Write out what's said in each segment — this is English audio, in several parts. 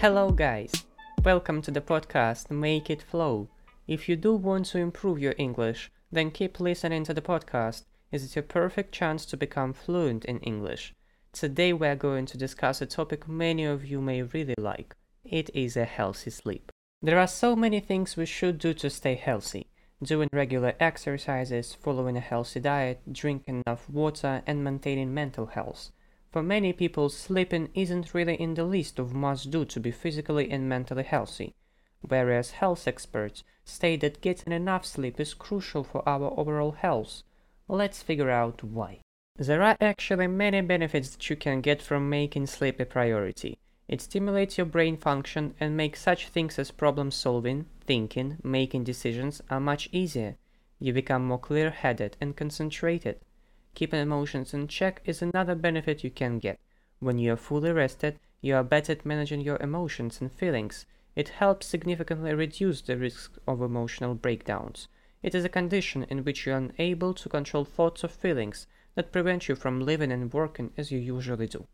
Hello, guys! Welcome to the podcast Make It Flow. If you do want to improve your English, then keep listening to the podcast, as it's your perfect chance to become fluent in English. Today, we are going to discuss a topic many of you may really like it is a healthy sleep. There are so many things we should do to stay healthy doing regular exercises, following a healthy diet, drinking enough water, and maintaining mental health. For many people, sleeping isn't really in the list of must do to be physically and mentally healthy, whereas health experts state that getting enough sleep is crucial for our overall health. Let's figure out why. There are actually many benefits that you can get from making sleep a priority. It stimulates your brain function and makes such things as problem solving, thinking, making decisions are much easier. You become more clear headed and concentrated. Keeping emotions in check is another benefit you can get. When you are fully rested, you are better at managing your emotions and feelings. It helps significantly reduce the risk of emotional breakdowns. It is a condition in which you are unable to control thoughts or feelings that prevent you from living and working as you usually do.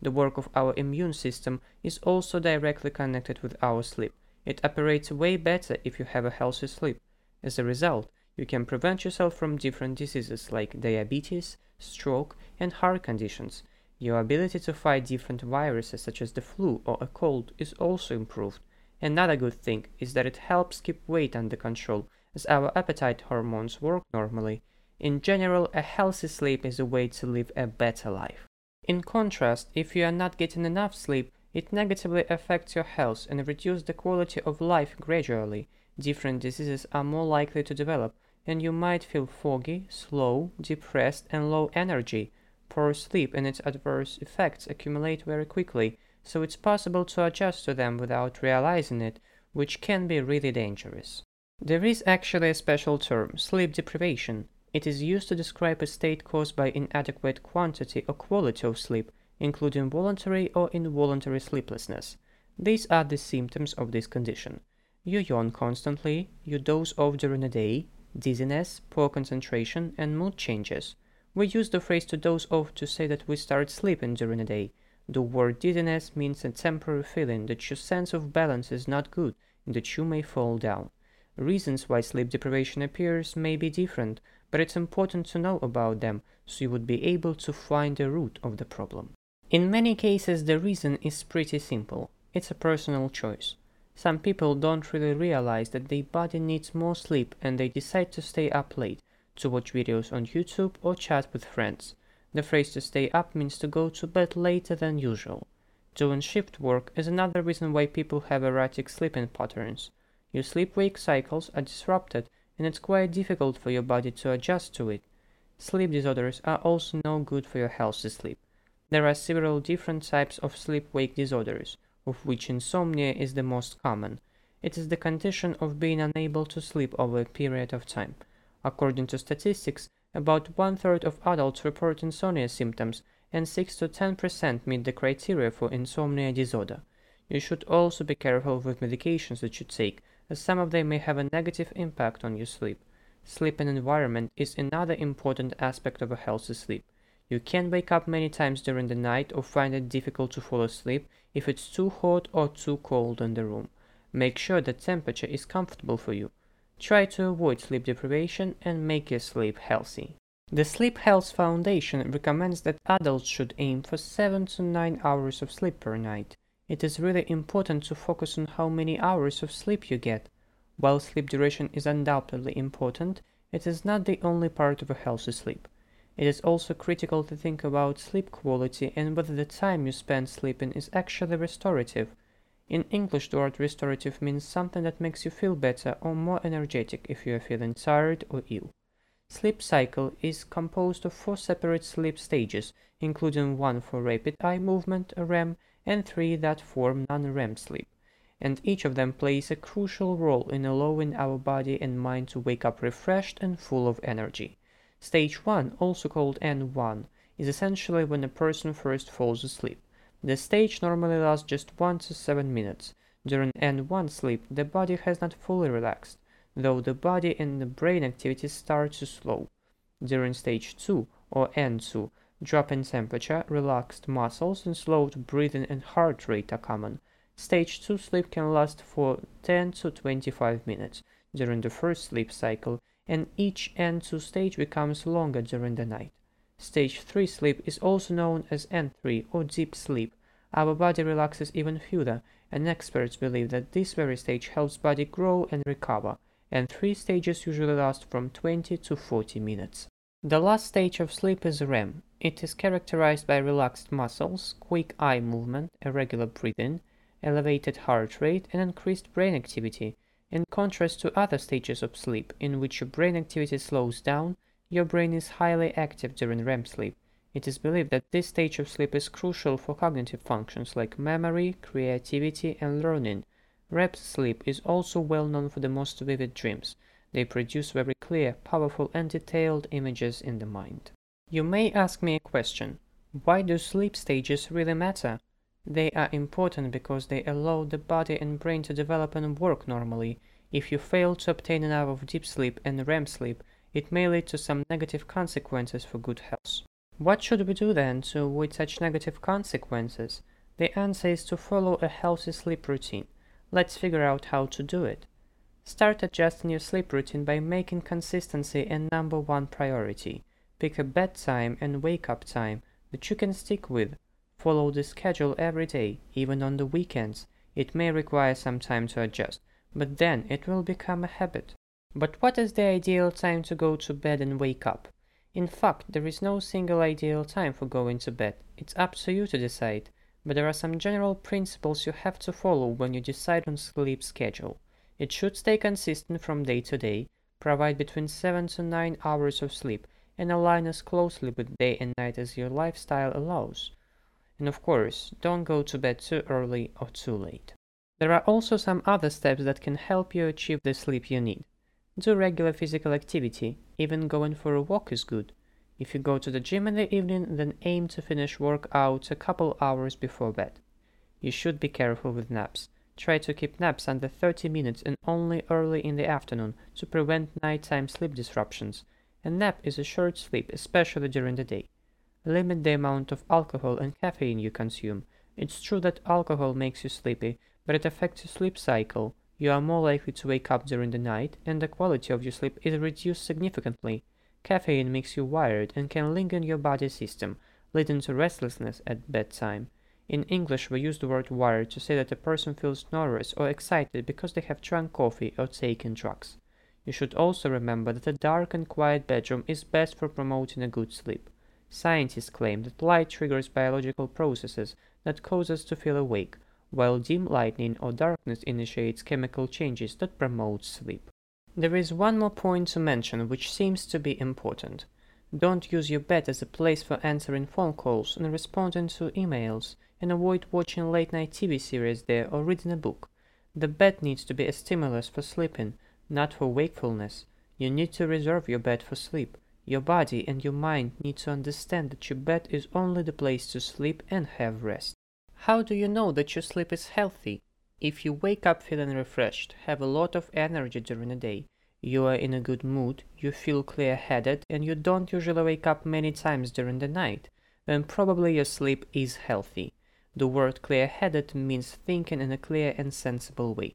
The work of our immune system is also directly connected with our sleep. It operates way better if you have a healthy sleep. As a result, you can prevent yourself from different diseases like diabetes, stroke, and heart conditions. Your ability to fight different viruses such as the flu or a cold is also improved. Another good thing is that it helps keep weight under control as our appetite hormones work normally. In general, a healthy sleep is a way to live a better life. In contrast, if you are not getting enough sleep, it negatively affects your health and reduces the quality of life gradually. Different diseases are more likely to develop, and you might feel foggy, slow, depressed, and low energy. Poor sleep and its adverse effects accumulate very quickly, so it's possible to adjust to them without realizing it, which can be really dangerous. There is actually a special term, sleep deprivation. It is used to describe a state caused by inadequate quantity or quality of sleep, including voluntary or involuntary sleeplessness. These are the symptoms of this condition. You yawn constantly, you doze off during the day, dizziness, poor concentration, and mood changes. We use the phrase to doze off to say that we start sleeping during the day. The word dizziness means a temporary feeling that your sense of balance is not good and that you may fall down. Reasons why sleep deprivation appears may be different, but it's important to know about them so you would be able to find the root of the problem. In many cases, the reason is pretty simple it's a personal choice. Some people don't really realize that their body needs more sleep and they decide to stay up late, to watch videos on YouTube or chat with friends. The phrase to stay up means to go to bed later than usual. Doing shift work is another reason why people have erratic sleeping patterns. Your sleep wake cycles are disrupted and it's quite difficult for your body to adjust to it. Sleep disorders are also no good for your healthy sleep. There are several different types of sleep wake disorders of which insomnia is the most common. It is the condition of being unable to sleep over a period of time. According to statistics, about one third of adults report insomnia symptoms, and 6 to 10% meet the criteria for insomnia disorder. You should also be careful with medications that you take, as some of them may have a negative impact on your sleep. Sleep and environment is another important aspect of a healthy sleep. You can wake up many times during the night or find it difficult to fall asleep if it's too hot or too cold in the room. Make sure the temperature is comfortable for you. Try to avoid sleep deprivation and make your sleep healthy. The Sleep Health Foundation recommends that adults should aim for 7 to 9 hours of sleep per night. It is really important to focus on how many hours of sleep you get. While sleep duration is undoubtedly important, it is not the only part of a healthy sleep. It is also critical to think about sleep quality and whether the time you spend sleeping is actually restorative. In English, the word restorative means something that makes you feel better or more energetic if you are feeling tired or ill. Sleep cycle is composed of four separate sleep stages, including one for rapid eye movement, a REM, and three that form non-REM sleep. And each of them plays a crucial role in allowing our body and mind to wake up refreshed and full of energy. Stage 1, also called N1, is essentially when a person first falls asleep. The stage normally lasts just 1 to 7 minutes. During N1 sleep, the body has not fully relaxed, though the body and the brain activities start to slow. During stage 2, or N2, drop in temperature, relaxed muscles, and slowed breathing and heart rate are common. Stage 2 sleep can last for 10 to 25 minutes during the first sleep cycle, and each N2 stage becomes longer during the night. Stage 3 sleep is also known as N3 or deep sleep. Our body relaxes even further, and experts believe that this very stage helps body grow and recover, and three stages usually last from 20 to 40 minutes. The last stage of sleep is REM. It is characterized by relaxed muscles, quick eye movement, irregular breathing, elevated heart rate, and increased brain activity. In contrast to other stages of sleep, in which your brain activity slows down, your brain is highly active during REM sleep. It is believed that this stage of sleep is crucial for cognitive functions like memory, creativity, and learning. REM sleep is also well known for the most vivid dreams. They produce very clear, powerful, and detailed images in the mind. You may ask me a question. Why do sleep stages really matter? They are important because they allow the body and brain to develop and work normally. If you fail to obtain an hour of deep sleep and REM sleep, it may lead to some negative consequences for good health. What should we do then to avoid such negative consequences? The answer is to follow a healthy sleep routine. Let's figure out how to do it. Start adjusting your sleep routine by making consistency a number one priority. Pick a bedtime and wake up time that you can stick with. Follow the schedule every day, even on the weekends. It may require some time to adjust, but then it will become a habit. But what is the ideal time to go to bed and wake up? In fact, there is no single ideal time for going to bed. It's up to you to decide. But there are some general principles you have to follow when you decide on sleep schedule. It should stay consistent from day to day, provide between 7 to 9 hours of sleep, and align as closely with day and night as your lifestyle allows. And of course, don't go to bed too early or too late. There are also some other steps that can help you achieve the sleep you need. Do regular physical activity, even going for a walk is good. If you go to the gym in the evening, then aim to finish workout a couple hours before bed. You should be careful with naps. Try to keep naps under 30 minutes and only early in the afternoon to prevent nighttime sleep disruptions. A nap is a short sleep, especially during the day. Limit the amount of alcohol and caffeine you consume. It's true that alcohol makes you sleepy, but it affects your sleep cycle, you are more likely to wake up during the night, and the quality of your sleep is reduced significantly. Caffeine makes you wired and can linger in your body system, leading to restlessness at bedtime. In English, we use the word wired to say that a person feels nervous or excited because they have drunk coffee or taken drugs. You should also remember that a dark and quiet bedroom is best for promoting a good sleep. Scientists claim that light triggers biological processes that cause us to feel awake, while dim lighting or darkness initiates chemical changes that promote sleep. There is one more point to mention which seems to be important. Don't use your bed as a place for answering phone calls and responding to emails, and avoid watching late night TV series there or reading a book. The bed needs to be a stimulus for sleeping, not for wakefulness. You need to reserve your bed for sleep. Your body and your mind need to understand that your bed is only the place to sleep and have rest. How do you know that your sleep is healthy? If you wake up feeling refreshed, have a lot of energy during the day, you are in a good mood, you feel clear headed, and you don't usually wake up many times during the night, then probably your sleep is healthy. The word clear headed means thinking in a clear and sensible way.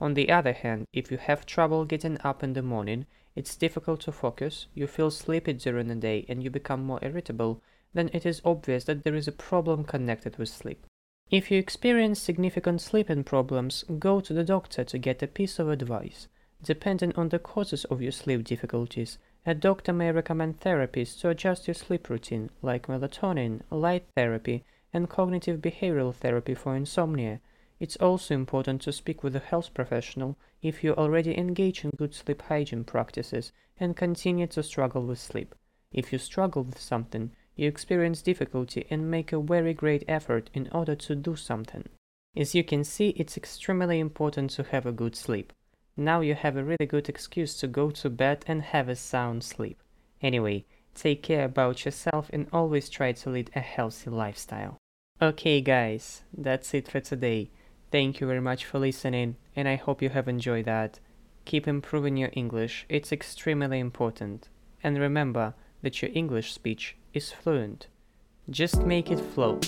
On the other hand, if you have trouble getting up in the morning, it's difficult to focus, you feel sleepy during the day, and you become more irritable, then it is obvious that there is a problem connected with sleep. If you experience significant sleeping problems, go to the doctor to get a piece of advice. Depending on the causes of your sleep difficulties, a doctor may recommend therapies to adjust your sleep routine, like melatonin, light therapy, and cognitive behavioral therapy for insomnia. It's also important to speak with a health professional if you already engage in good sleep hygiene practices and continue to struggle with sleep. If you struggle with something, you experience difficulty and make a very great effort in order to do something. As you can see, it's extremely important to have a good sleep. Now you have a really good excuse to go to bed and have a sound sleep. Anyway, take care about yourself and always try to lead a healthy lifestyle. Okay guys, that's it for today. Thank you very much for listening and I hope you have enjoyed that. Keep improving your English, it's extremely important. And remember that your English speech is fluent. Just make it flow.